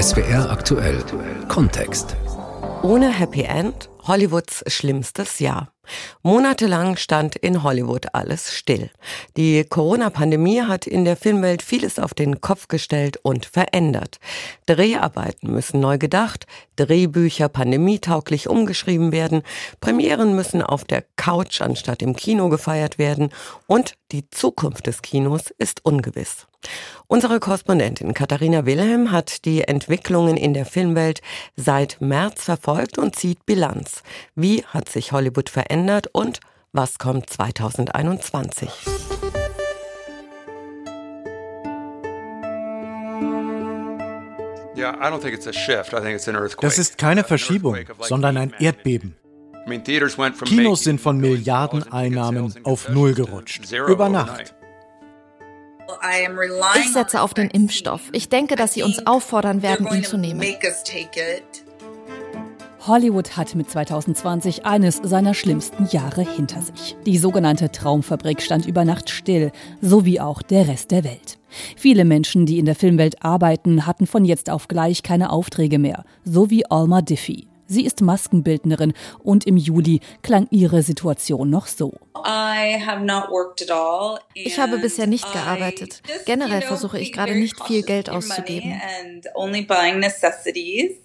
SWR aktuell Kontext. Ohne Happy End Hollywoods schlimmstes Jahr. Monatelang stand in Hollywood alles still. Die Corona-Pandemie hat in der Filmwelt vieles auf den Kopf gestellt und verändert. Dreharbeiten müssen neu gedacht, Drehbücher pandemietauglich umgeschrieben werden, Premieren müssen auf der Couch anstatt im Kino gefeiert werden und die Zukunft des Kinos ist ungewiss. Unsere Korrespondentin Katharina Wilhelm hat die Entwicklungen in der Filmwelt seit März verfolgt und zieht Bilanz. Wie hat sich Hollywood verändert und was kommt 2021? Das ist keine Verschiebung, sondern ein Erdbeben. Kinos sind von Milliardeneinnahmen auf Null gerutscht. Über Nacht. Ich setze auf den Impfstoff. Ich denke, dass sie uns auffordern werden, ihn zu nehmen. Hollywood hat mit 2020 eines seiner schlimmsten Jahre hinter sich. Die sogenannte Traumfabrik stand über Nacht still, so wie auch der Rest der Welt. Viele Menschen, die in der Filmwelt arbeiten, hatten von jetzt auf gleich keine Aufträge mehr, so wie Alma Diffie. Sie ist Maskenbildnerin und im Juli klang ihre Situation noch so. Ich habe bisher nicht gearbeitet. Generell versuche ich gerade nicht viel Geld auszugeben.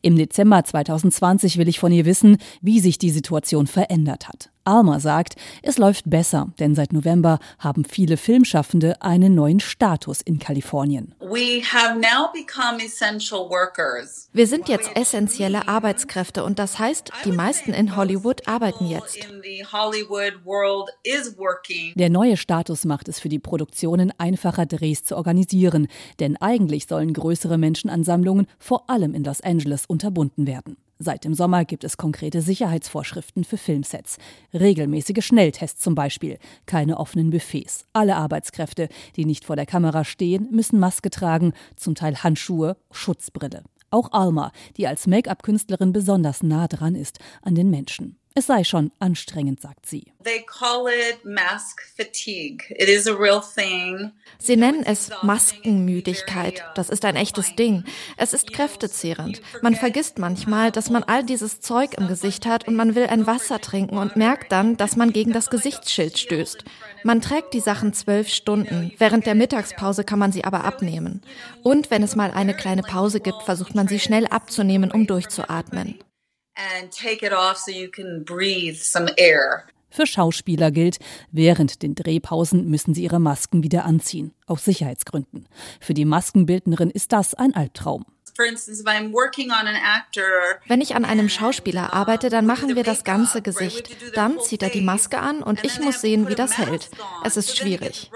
Im Dezember 2020 will ich von ihr wissen, wie sich die Situation verändert hat. Alma sagt, es läuft besser, denn seit November haben viele Filmschaffende einen neuen Status in Kalifornien. Wir sind jetzt essentielle Arbeitskräfte und das heißt, die meisten in Hollywood arbeiten jetzt. Der neue Status macht es für die Produktionen einfacher, Drehs zu organisieren, denn eigentlich sollen größere Menschenansammlungen vor allem in Los Angeles unterbunden werden. Seit dem Sommer gibt es konkrete Sicherheitsvorschriften für Filmsets. Regelmäßige Schnelltests zum Beispiel, keine offenen Buffets. Alle Arbeitskräfte, die nicht vor der Kamera stehen, müssen Maske tragen, zum Teil Handschuhe, Schutzbrille. Auch Alma, die als Make-up-Künstlerin besonders nah dran ist an den Menschen. Es sei schon anstrengend, sagt sie. Sie nennen es Maskenmüdigkeit. Das ist ein echtes Ding. Es ist kräftezehrend. Man vergisst manchmal, dass man all dieses Zeug im Gesicht hat und man will ein Wasser trinken und merkt dann, dass man gegen das Gesichtsschild stößt. Man trägt die Sachen zwölf Stunden. Während der Mittagspause kann man sie aber abnehmen. Und wenn es mal eine kleine Pause gibt, versucht man sie schnell abzunehmen, um durchzuatmen and take it off so you can breathe some air. Für Schauspieler gilt, während den Drehpausen müssen sie ihre Masken wieder anziehen, aus Sicherheitsgründen. Für die Maskenbildnerin ist das ein Albtraum. Wenn ich an einem Schauspieler arbeite, dann machen wir das ganze Gesicht. Dann zieht er die Maske an und ich muss sehen, wie das hält. Es ist schwierig.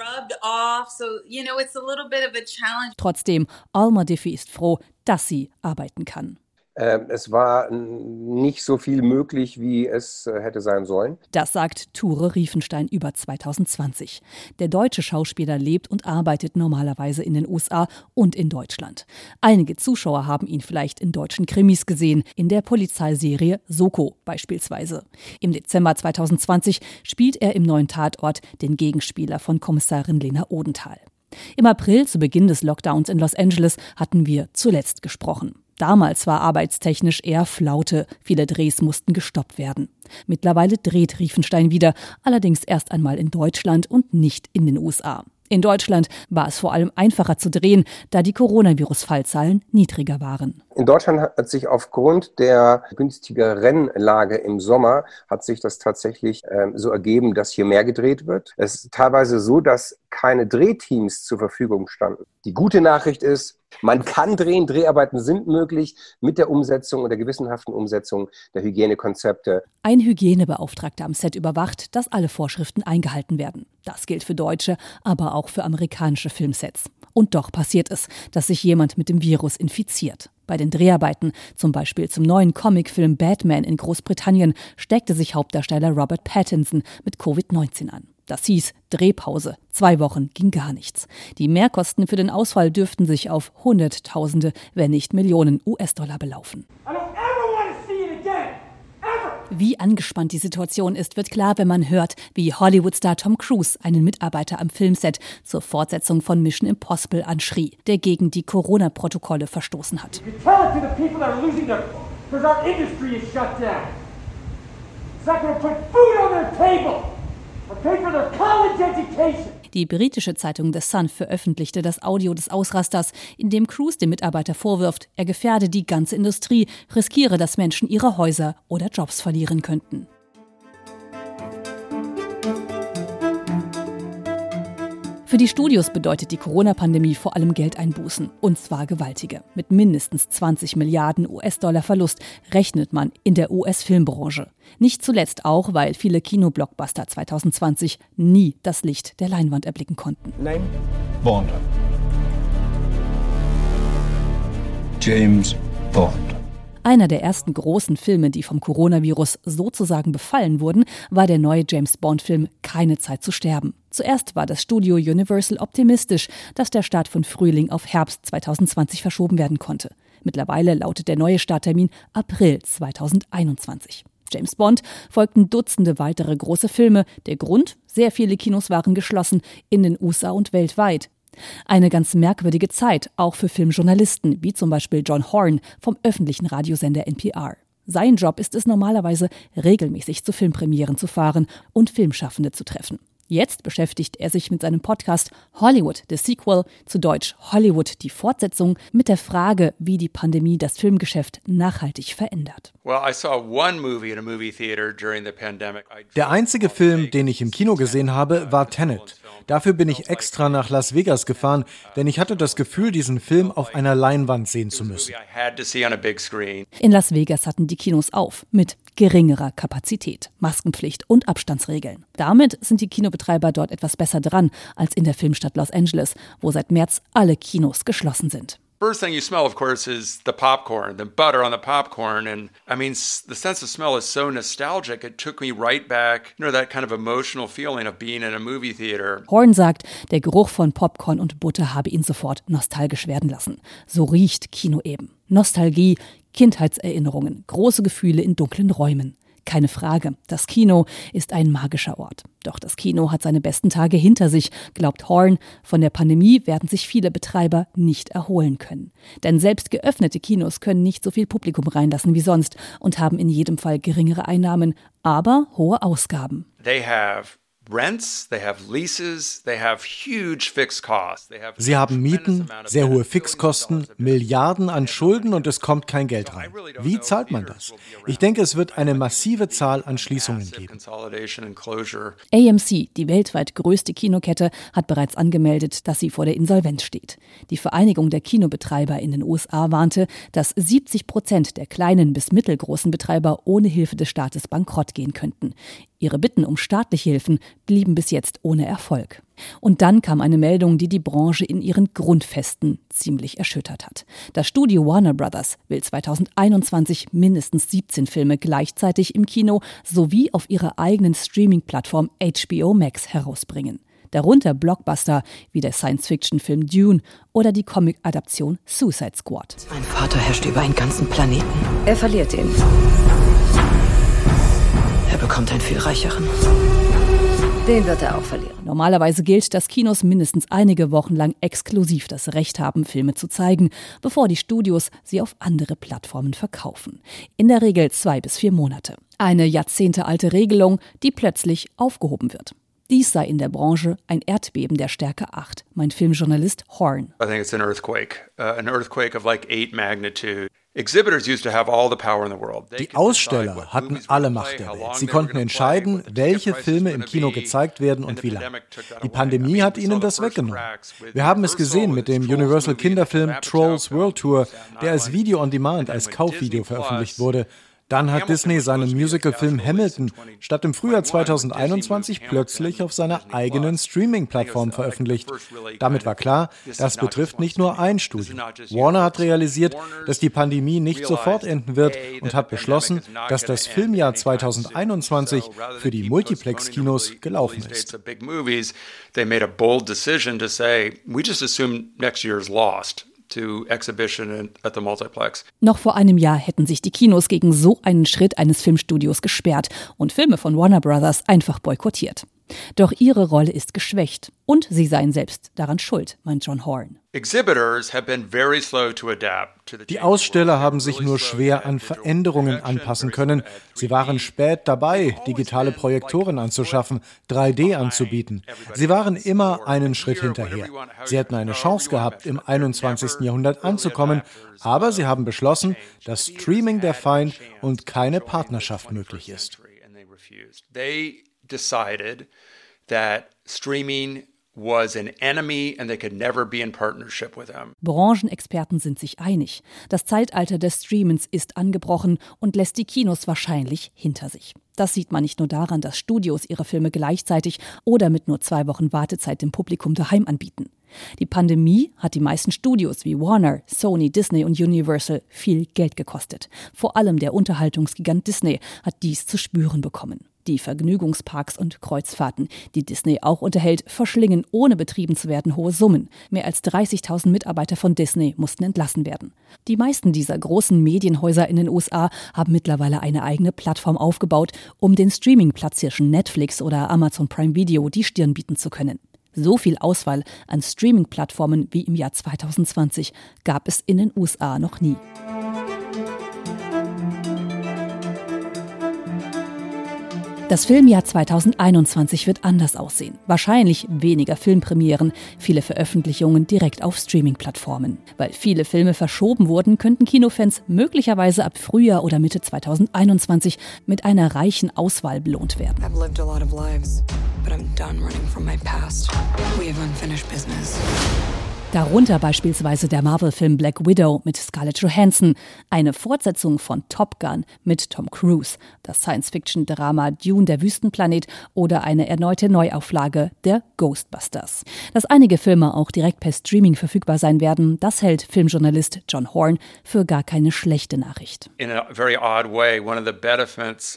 Trotzdem, Alma Diffie ist froh, dass sie arbeiten kann. Ähm, es war nicht so viel möglich, wie es äh, hätte sein sollen. Das sagt Ture Riefenstein über 2020. Der deutsche Schauspieler lebt und arbeitet normalerweise in den USA und in Deutschland. Einige Zuschauer haben ihn vielleicht in deutschen Krimis gesehen, in der Polizeiserie Soko beispielsweise. Im Dezember 2020 spielt er im neuen Tatort den Gegenspieler von Kommissarin Lena Odenthal. Im April, zu Beginn des Lockdowns in Los Angeles, hatten wir zuletzt gesprochen. Damals war arbeitstechnisch eher Flaute. Viele Drehs mussten gestoppt werden. Mittlerweile dreht Riefenstein wieder, allerdings erst einmal in Deutschland und nicht in den USA. In Deutschland war es vor allem einfacher zu drehen, da die Coronavirus-Fallzahlen niedriger waren. In Deutschland hat sich aufgrund der günstigeren Lage im Sommer hat sich das tatsächlich ähm, so ergeben, dass hier mehr gedreht wird. Es ist teilweise so, dass keine Drehteams zur Verfügung standen. Die gute Nachricht ist, man kann drehen, Dreharbeiten sind möglich mit der Umsetzung und der gewissenhaften Umsetzung der Hygienekonzepte. Ein Hygienebeauftragter am Set überwacht, dass alle Vorschriften eingehalten werden. Das gilt für deutsche, aber auch für amerikanische Filmsets. Und doch passiert es, dass sich jemand mit dem Virus infiziert. Bei den Dreharbeiten, zum Beispiel zum neuen Comicfilm Batman in Großbritannien, steckte sich Hauptdarsteller Robert Pattinson mit Covid-19 an. Das hieß Drehpause. Zwei Wochen ging gar nichts. Die Mehrkosten für den Ausfall dürften sich auf Hunderttausende, wenn nicht Millionen US-Dollar belaufen. Wie angespannt die Situation ist, wird klar, wenn man hört, wie Hollywood-Star Tom Cruise einen Mitarbeiter am Filmset zur Fortsetzung von Mission Impossible anschrie, der gegen die Corona-Protokolle verstoßen hat. It's for their college education. Die britische Zeitung The Sun veröffentlichte das Audio des Ausrasters, in dem Cruz dem Mitarbeiter vorwirft, er gefährde die ganze Industrie, riskiere, dass Menschen ihre Häuser oder Jobs verlieren könnten. Für die Studios bedeutet die Corona-Pandemie vor allem Geldeinbußen, und zwar gewaltige. Mit mindestens 20 Milliarden US-Dollar Verlust rechnet man in der US-Filmbranche. Nicht zuletzt auch, weil viele Kinoblockbuster 2020 nie das Licht der Leinwand erblicken konnten. Name? Bond. James Bond. Einer der ersten großen Filme, die vom Coronavirus sozusagen befallen wurden, war der neue James Bond-Film Keine Zeit zu sterben. Zuerst war das Studio Universal optimistisch, dass der Start von Frühling auf Herbst 2020 verschoben werden konnte. Mittlerweile lautet der neue Starttermin April 2021. James Bond folgten Dutzende weitere große Filme. Der Grund? Sehr viele Kinos waren geschlossen, in den USA und weltweit. Eine ganz merkwürdige Zeit, auch für Filmjournalisten, wie zum Beispiel John Horn vom öffentlichen Radiosender NPR. Sein Job ist es normalerweise, regelmäßig zu Filmpremieren zu fahren und Filmschaffende zu treffen. Jetzt beschäftigt er sich mit seinem Podcast Hollywood, the Sequel, zu Deutsch Hollywood, die Fortsetzung, mit der Frage, wie die Pandemie das Filmgeschäft nachhaltig verändert. Der einzige Film, den ich im Kino gesehen habe, war Tenet. Dafür bin ich extra nach Las Vegas gefahren, denn ich hatte das Gefühl, diesen Film auf einer Leinwand sehen zu müssen. In Las Vegas hatten die Kinos auf, mit geringerer Kapazität, Maskenpflicht und Abstandsregeln. Damit sind die Kinobetreiber dort etwas besser dran als in der Filmstadt Los Angeles, wo seit März alle Kinos geschlossen sind. First thing you smell, of course, is the popcorn, the butter on the popcorn. And I mean, the sense of smell is so nostalgic. It took me right back, you know, that kind of emotional feeling of being in a movie theater. Horn sagt, der Geruch von Popcorn und Butter habe ihn sofort nostalgisch werden lassen. So riecht Kino eben. Nostalgie, Kindheitserinnerungen, große Gefühle in dunklen Räumen. Keine Frage, das Kino ist ein magischer Ort. Doch das Kino hat seine besten Tage hinter sich, glaubt Horn. Von der Pandemie werden sich viele Betreiber nicht erholen können. Denn selbst geöffnete Kinos können nicht so viel Publikum reinlassen wie sonst und haben in jedem Fall geringere Einnahmen, aber hohe Ausgaben. They have Sie haben Mieten, sehr hohe Fixkosten, Milliarden an Schulden und es kommt kein Geld rein. Wie zahlt man das? Ich denke, es wird eine massive Zahl an Schließungen geben. AMC, die weltweit größte Kinokette, hat bereits angemeldet, dass sie vor der Insolvenz steht. Die Vereinigung der Kinobetreiber in den USA warnte, dass 70 Prozent der kleinen bis mittelgroßen Betreiber ohne Hilfe des Staates bankrott gehen könnten. Ihre Bitten um staatliche Hilfen blieben bis jetzt ohne Erfolg. Und dann kam eine Meldung, die die Branche in ihren Grundfesten ziemlich erschüttert hat. Das Studio Warner Brothers will 2021 mindestens 17 Filme gleichzeitig im Kino sowie auf ihrer eigenen Streaming-Plattform HBO Max herausbringen. Darunter Blockbuster wie der Science-Fiction-Film Dune oder die Comic-Adaption Suicide Squad. Mein Vater herrscht über einen ganzen Planeten. Er verliert ihn. Er bekommt einen viel reicheren. Den wird er auch verlieren. Normalerweise gilt, dass Kinos mindestens einige Wochen lang exklusiv das Recht haben, Filme zu zeigen, bevor die Studios sie auf andere Plattformen verkaufen. In der Regel zwei bis vier Monate. Eine jahrzehntealte Regelung, die plötzlich aufgehoben wird. Dies sei in der Branche ein Erdbeben der Stärke 8, mein Filmjournalist Horn. I think it's an earthquake, uh, an earthquake of like 8 magnitude. Die Aussteller hatten alle Macht der Welt. Sie konnten entscheiden, welche Filme im Kino gezeigt werden und wie lange. Die Pandemie hat ihnen das weggenommen. Wir haben es gesehen mit dem Universal Kinderfilm Trolls World Tour, der als Video on Demand, als Kaufvideo veröffentlicht wurde. Dann hat Disney seinen Musicalfilm Hamilton statt im Frühjahr 2021 plötzlich auf seiner eigenen Streaming-Plattform veröffentlicht. Damit war klar, das betrifft nicht nur ein Studio. Warner hat realisiert, dass die Pandemie nicht sofort enden wird und hat beschlossen, dass das Filmjahr 2021 für die Multiplex-Kinos gelaufen ist. Noch vor einem Jahr hätten sich die Kinos gegen so einen Schritt eines Filmstudios gesperrt und Filme von Warner Brothers einfach boykottiert. Doch ihre Rolle ist geschwächt und sie seien selbst daran schuld, meint John Horn. Die Aussteller haben sich nur schwer an Veränderungen anpassen können. Sie waren spät dabei, digitale Projektoren anzuschaffen, 3D anzubieten. Sie waren immer einen Schritt hinterher. Sie hätten eine Chance gehabt, im 21. Jahrhundert anzukommen, aber sie haben beschlossen, dass Streaming der Feind und keine Partnerschaft möglich ist decided that streaming was an enemy and they could never be in partnership with them. Branchenexperten sind sich einig. Das Zeitalter des Streamens ist angebrochen und lässt die Kinos wahrscheinlich hinter sich. Das sieht man nicht nur daran, dass Studios ihre Filme gleichzeitig oder mit nur zwei Wochen Wartezeit dem Publikum daheim anbieten. Die Pandemie hat die meisten Studios wie Warner, Sony, Disney und Universal viel Geld gekostet. Vor allem der Unterhaltungsgigant Disney hat dies zu spüren bekommen. Die Vergnügungsparks und Kreuzfahrten, die Disney auch unterhält, verschlingen ohne betrieben zu werden hohe Summen. Mehr als 30.000 Mitarbeiter von Disney mussten entlassen werden. Die meisten dieser großen Medienhäuser in den USA haben mittlerweile eine eigene Plattform aufgebaut, um den Streaming-Platzhirschen Netflix oder Amazon Prime Video die Stirn bieten zu können. So viel Auswahl an Streaming-Plattformen wie im Jahr 2020 gab es in den USA noch nie. Das Filmjahr 2021 wird anders aussehen. Wahrscheinlich weniger Filmpremieren, viele Veröffentlichungen direkt auf Streaming-Plattformen. Weil viele Filme verschoben wurden, könnten Kinofans möglicherweise ab Frühjahr oder Mitte 2021 mit einer reichen Auswahl belohnt werden. Lives. We have unfinished business. Darunter beispielsweise der Marvel-Film Black Widow mit Scarlett Johansson, eine Fortsetzung von Top Gun mit Tom Cruise, das Science-Fiction-Drama Dune der Wüstenplanet oder eine erneute Neuauflage der Ghostbusters. Dass einige Filme auch direkt per Streaming verfügbar sein werden, das hält Filmjournalist John Horn für gar keine schlechte Nachricht.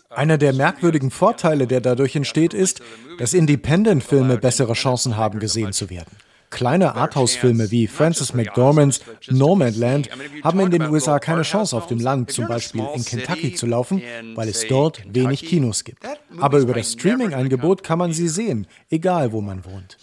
Einer der merkwürdigen Vorteile, der dadurch entsteht, ist, dass Independent-Filme bessere Chancen haben, gesehen zu werden. Kleine Arthouse-Filme wie Francis McDormands Nomadland haben in den USA keine Chance auf dem Land, zum Beispiel in Kentucky zu laufen, weil es dort wenig Kinos gibt. Aber über das Streaming-Angebot kann man sie sehen, egal wo man wohnt.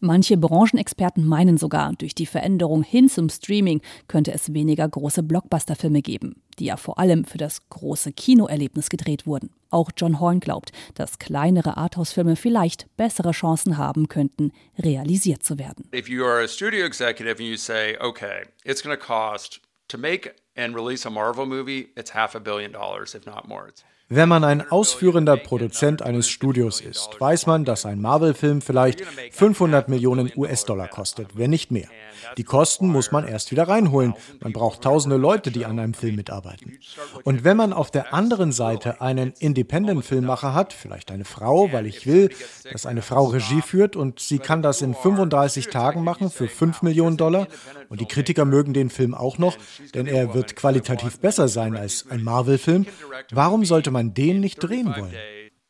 Manche Branchenexperten meinen sogar, durch die Veränderung hin zum Streaming könnte es weniger große Blockbuster-Filme geben, die ja vor allem für das große Kinoerlebnis gedreht wurden. Auch John Horn glaubt, dass kleinere Arthouse-Filme vielleicht bessere Chancen haben könnten, realisiert zu werden. If you are a studio executive and you say, okay, it's going to cost to make and release a Marvel movie, it's half a billion dollars, if not more. Wenn man ein ausführender Produzent eines Studios ist, weiß man, dass ein Marvel-Film vielleicht 500 Millionen US-Dollar kostet, wenn nicht mehr. Die Kosten muss man erst wieder reinholen. Man braucht tausende Leute, die an einem Film mitarbeiten. Und wenn man auf der anderen Seite einen Independent-Filmmacher hat, vielleicht eine Frau, weil ich will, dass eine Frau Regie führt und sie kann das in 35 Tagen machen für 5 Millionen Dollar und die Kritiker mögen den Film auch noch, denn er wird qualitativ besser sein als ein Marvel-Film, warum sollte man man den nicht drehen wollen.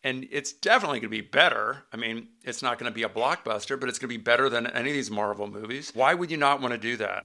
And it's definitely going to be better. I mean, it's not going to be a blockbuster, but it's going to be better than any of these Marvel movies. Why would you not want to do that?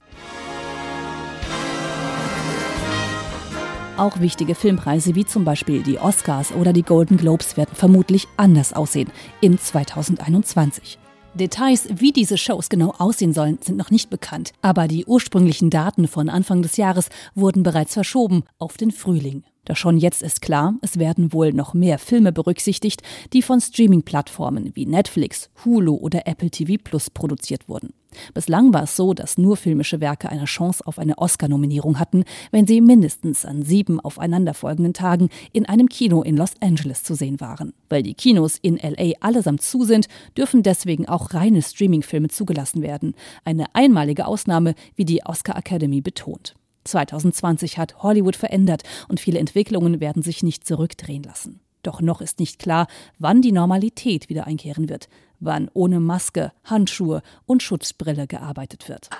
Auch wichtige Filmpreise wie zum Beispiel die Oscars oder die Golden Globes werden vermutlich anders aussehen in 2021. Details, wie diese Shows genau aussehen sollen, sind noch nicht bekannt, aber die ursprünglichen Daten von Anfang des Jahres wurden bereits verschoben auf den Frühling. Doch schon jetzt ist klar, es werden wohl noch mehr Filme berücksichtigt, die von Streaming-Plattformen wie Netflix, Hulu oder Apple TV Plus produziert wurden. Bislang war es so, dass nur filmische Werke eine Chance auf eine Oscar-Nominierung hatten, wenn sie mindestens an sieben aufeinanderfolgenden Tagen in einem Kino in Los Angeles zu sehen waren. Weil die Kinos in LA allesamt zu sind, dürfen deswegen auch reine Streaming-Filme zugelassen werden. Eine einmalige Ausnahme, wie die Oscar Academy betont. 2020 hat Hollywood verändert und viele Entwicklungen werden sich nicht zurückdrehen lassen. Doch noch ist nicht klar, wann die Normalität wieder einkehren wird, wann ohne Maske, Handschuhe und Schutzbrille gearbeitet wird.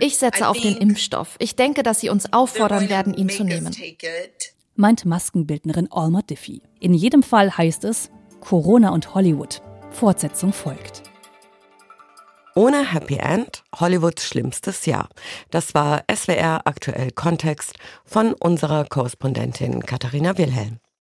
Ich setze auf den Impfstoff. Ich denke, dass sie uns auffordern werden, ihn zu nehmen. Meint Maskenbildnerin Alma Diffie. In jedem Fall heißt es Corona und Hollywood. Fortsetzung folgt. Ohne Happy End, Hollywoods schlimmstes Jahr. Das war SWR aktuell Kontext von unserer Korrespondentin Katharina Wilhelm.